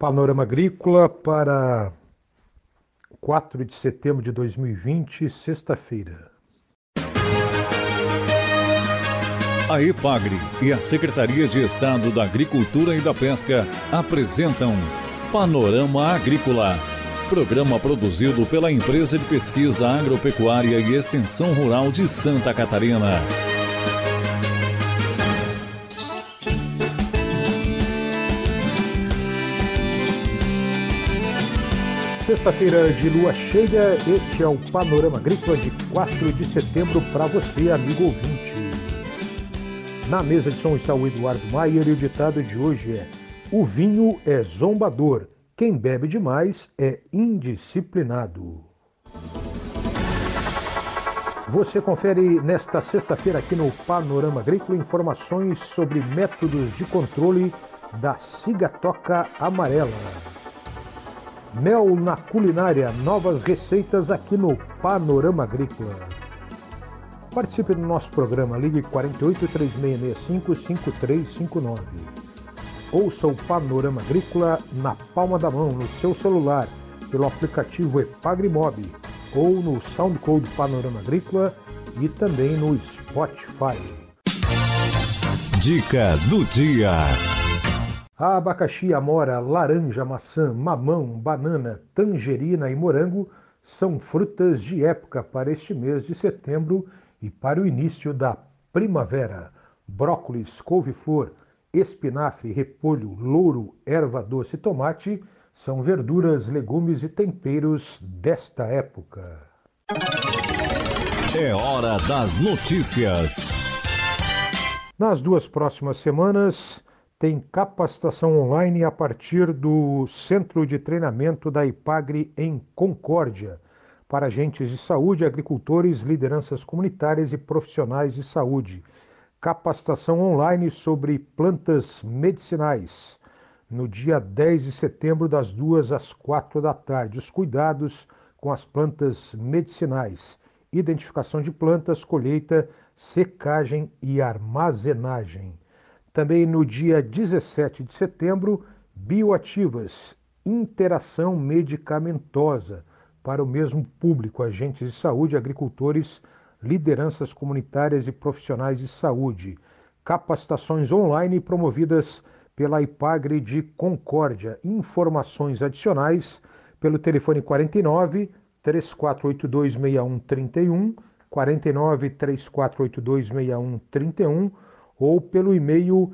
Panorama Agrícola para 4 de setembro de 2020, sexta-feira. A EPAGRE e a Secretaria de Estado da Agricultura e da Pesca apresentam Panorama Agrícola, programa produzido pela Empresa de Pesquisa Agropecuária e Extensão Rural de Santa Catarina. Sexta-feira de lua cheia, este é o Panorama Agrícola de 4 de setembro para você, amigo ouvinte. Na mesa de som está o Eduardo Maier e o ditado de hoje é: O vinho é zombador, quem bebe demais é indisciplinado. Você confere nesta sexta-feira aqui no Panorama Agrícola informações sobre métodos de controle da cigatoca amarela. Mel na culinária, novas receitas aqui no Panorama Agrícola. Participe do nosso programa, ligue 48 3665 5359. Ouça o Panorama Agrícola na palma da mão, no seu celular, pelo aplicativo Epagrimob ou no Soundcode Panorama Agrícola e também no Spotify. Dica do dia. Abacaxi, amora, laranja, maçã, mamão, banana, tangerina e morango são frutas de época para este mês de setembro e para o início da primavera, brócolis, couve-flor, espinafre, repolho, louro, erva doce e tomate são verduras, legumes e temperos desta época. É hora das notícias. Nas duas próximas semanas, tem capacitação online a partir do Centro de Treinamento da IPAGRE em Concórdia para agentes de saúde, agricultores, lideranças comunitárias e profissionais de saúde. Capacitação online sobre plantas medicinais. No dia 10 de setembro, das 2 às 4 da tarde. Os cuidados com as plantas medicinais. Identificação de plantas, colheita, secagem e armazenagem. Também no dia 17 de setembro, bioativas, interação medicamentosa para o mesmo público, agentes de saúde, agricultores, lideranças comunitárias e profissionais de saúde. Capacitações online promovidas pela IPAGRE de Concórdia. Informações adicionais pelo telefone 49 3482 6131, 49 3482 6131 ou pelo e-mail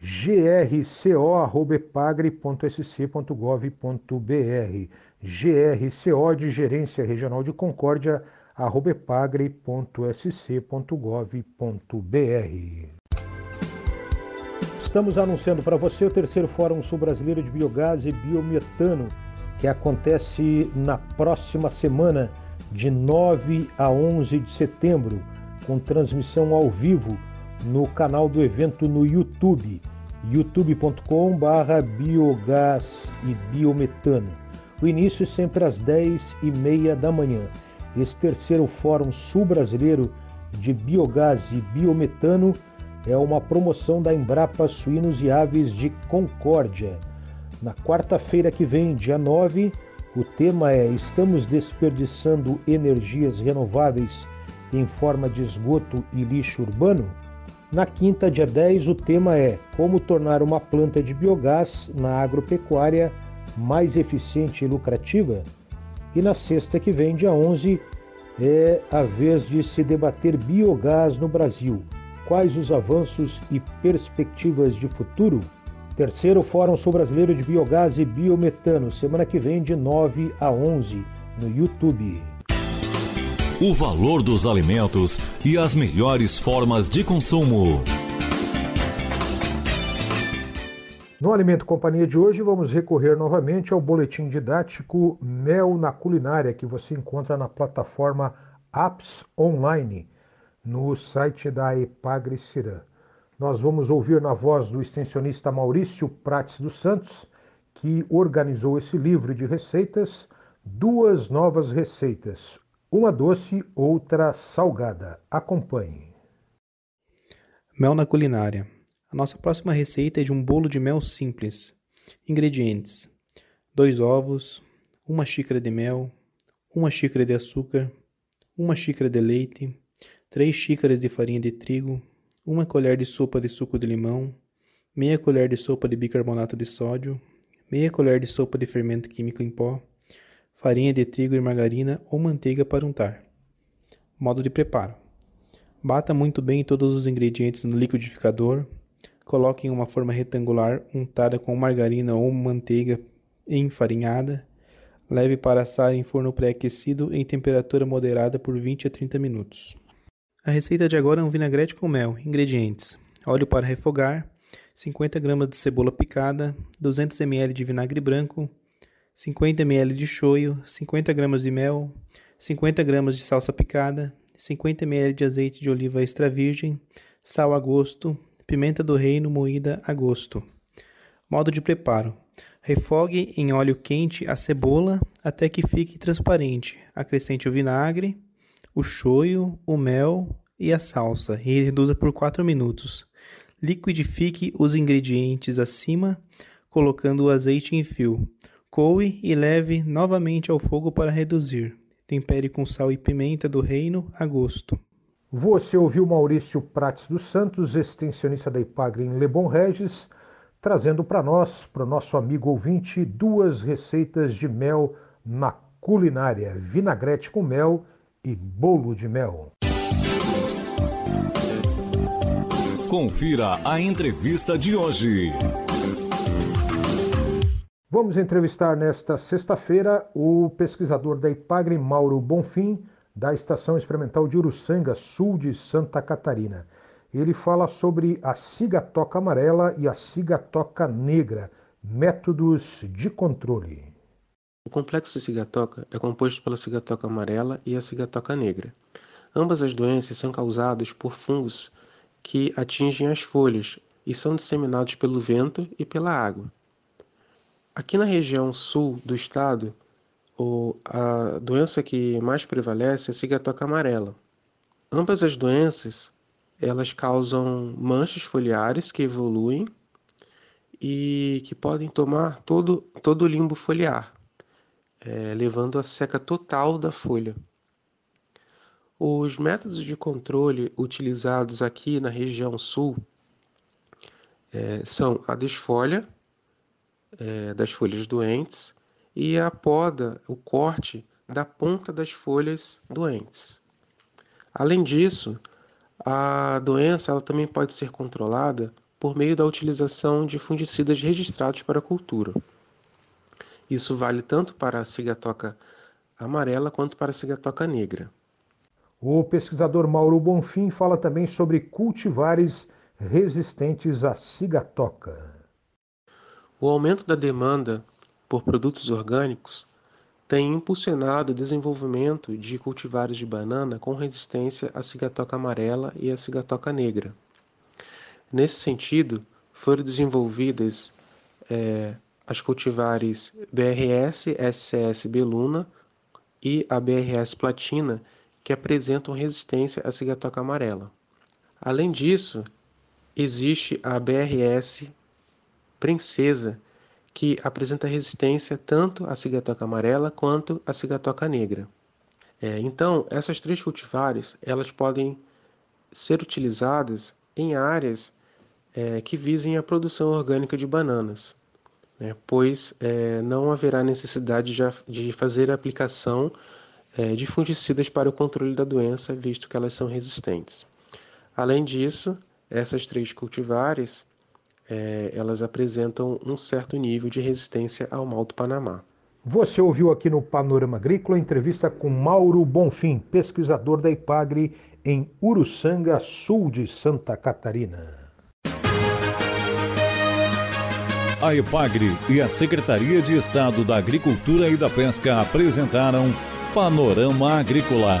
grco.epagre.sc.gov.br grco de Gerência Regional de Concórdia, epagre.sc.gov.br. Estamos anunciando para você o terceiro Fórum Sul Brasileiro de Biogás e Biometano, que acontece na próxima semana, de 9 a 11 de setembro, com transmissão ao vivo no canal do evento no YouTube, youtube.com/barra biogás e biometano. O início sempre às 10 e meia da manhã. Esse terceiro Fórum Sul Brasileiro de Biogás e Biometano é uma promoção da Embrapa Suínos e Aves de Concórdia. Na quarta-feira que vem, dia 9, o tema é Estamos desperdiçando energias renováveis em forma de esgoto e lixo urbano? Na quinta, dia 10, o tema é Como tornar uma planta de biogás na agropecuária mais eficiente e lucrativa. E na sexta que vem, dia 11, é a vez de se debater biogás no Brasil. Quais os avanços e perspectivas de futuro? Terceiro Fórum Sul Brasileiro de Biogás e Biometano, semana que vem, de 9 a 11, no YouTube. O valor dos alimentos e as melhores formas de consumo. No Alimento Companhia de hoje, vamos recorrer novamente ao boletim didático Mel na Culinária, que você encontra na plataforma Apps Online, no site da Epagre. Nós vamos ouvir na voz do extensionista Maurício Prates dos Santos, que organizou esse livro de receitas, duas novas receitas, uma doce, outra salgada. Acompanhe. Mel na Culinária a nossa próxima receita é de um bolo de mel simples. Ingredientes: 2 ovos, 1 xícara de mel, 1 xícara de açúcar, 1 xícara de leite, 3 xícaras de farinha de trigo, 1 colher de sopa de suco de limão, meia colher de sopa de bicarbonato de sódio, meia colher de sopa de fermento químico em pó, farinha de trigo e margarina ou manteiga para untar. Modo de preparo: Bata muito bem todos os ingredientes no liquidificador, coloque em uma forma retangular untada com margarina ou manteiga enfarinhada, leve para assar em forno pré-aquecido em temperatura moderada por 20 a 30 minutos. A receita de agora é um vinagrete com mel. Ingredientes: óleo para refogar, 50 gramas de cebola picada, 200 ml de vinagre branco, 50 ml de shoyu, 50 gramas de mel, 50 gramas de salsa picada, 50 ml de azeite de oliva extra virgem, sal a gosto, pimenta do reino moída a gosto. Modo de preparo: refogue em óleo quente a cebola até que fique transparente. Acrescente o vinagre, o shoyu, o mel e a salsa e reduza por 4 minutos. Liquidifique os ingredientes acima, colocando o azeite em fio. Coe e leve novamente ao fogo para reduzir. Tempere com sal e pimenta do reino a gosto. Você ouviu Maurício Prates dos Santos, extensionista da Ipagre em Lebon Regis, trazendo para nós, para o nosso amigo ouvinte, duas receitas de mel na culinária: vinagrete com mel e bolo de mel. Confira a entrevista de hoje. Vamos entrevistar nesta sexta-feira o pesquisador da IPAGRE, Mauro Bonfim, da Estação Experimental de Uruçanga, sul de Santa Catarina. Ele fala sobre a cigatoca amarela e a cigatoca negra, métodos de controle. O complexo cigatoca é composto pela cigatoca amarela e a cigatoca negra. Ambas as doenças são causadas por fungos que atingem as folhas e são disseminados pelo vento e pela água. Aqui na região sul do estado, a doença que mais prevalece é a cigatoca amarela. Ambas as doenças elas causam manchas foliares que evoluem e que podem tomar todo, todo o limbo foliar, é, levando à seca total da folha. Os métodos de controle utilizados aqui na região sul é, são a desfolha, é, das folhas doentes e a poda, o corte da ponta das folhas doentes. Além disso, a doença ela também pode ser controlada por meio da utilização de fungicidas registrados para a cultura. Isso vale tanto para a cigatoca amarela quanto para a cigatoca negra. O pesquisador Mauro Bonfim fala também sobre cultivares resistentes à cigatoca. O aumento da demanda por produtos orgânicos tem impulsionado o desenvolvimento de cultivares de banana com resistência à cigatoca amarela e à cigatoca negra. Nesse sentido, foram desenvolvidas é, as cultivares BRS, SCS Beluna e a BRS Platina, que apresentam resistência à cigatoca amarela. Além disso, existe a BRS princesa, que apresenta resistência tanto à cigatoca amarela quanto à cigatoca negra. É, então, essas três cultivares elas podem ser utilizadas em áreas é, que visem a produção orgânica de bananas, né, pois é, não haverá necessidade de, de fazer a aplicação é, de fungicidas para o controle da doença, visto que elas são resistentes. Além disso, essas três cultivares é, elas apresentam um certo nível de resistência ao mal do Panamá. Você ouviu aqui no Panorama Agrícola entrevista com Mauro Bonfim, pesquisador da IPAGRE em Uruçanga, sul de Santa Catarina. A IPAGRE e a Secretaria de Estado da Agricultura e da Pesca apresentaram Panorama Agrícola,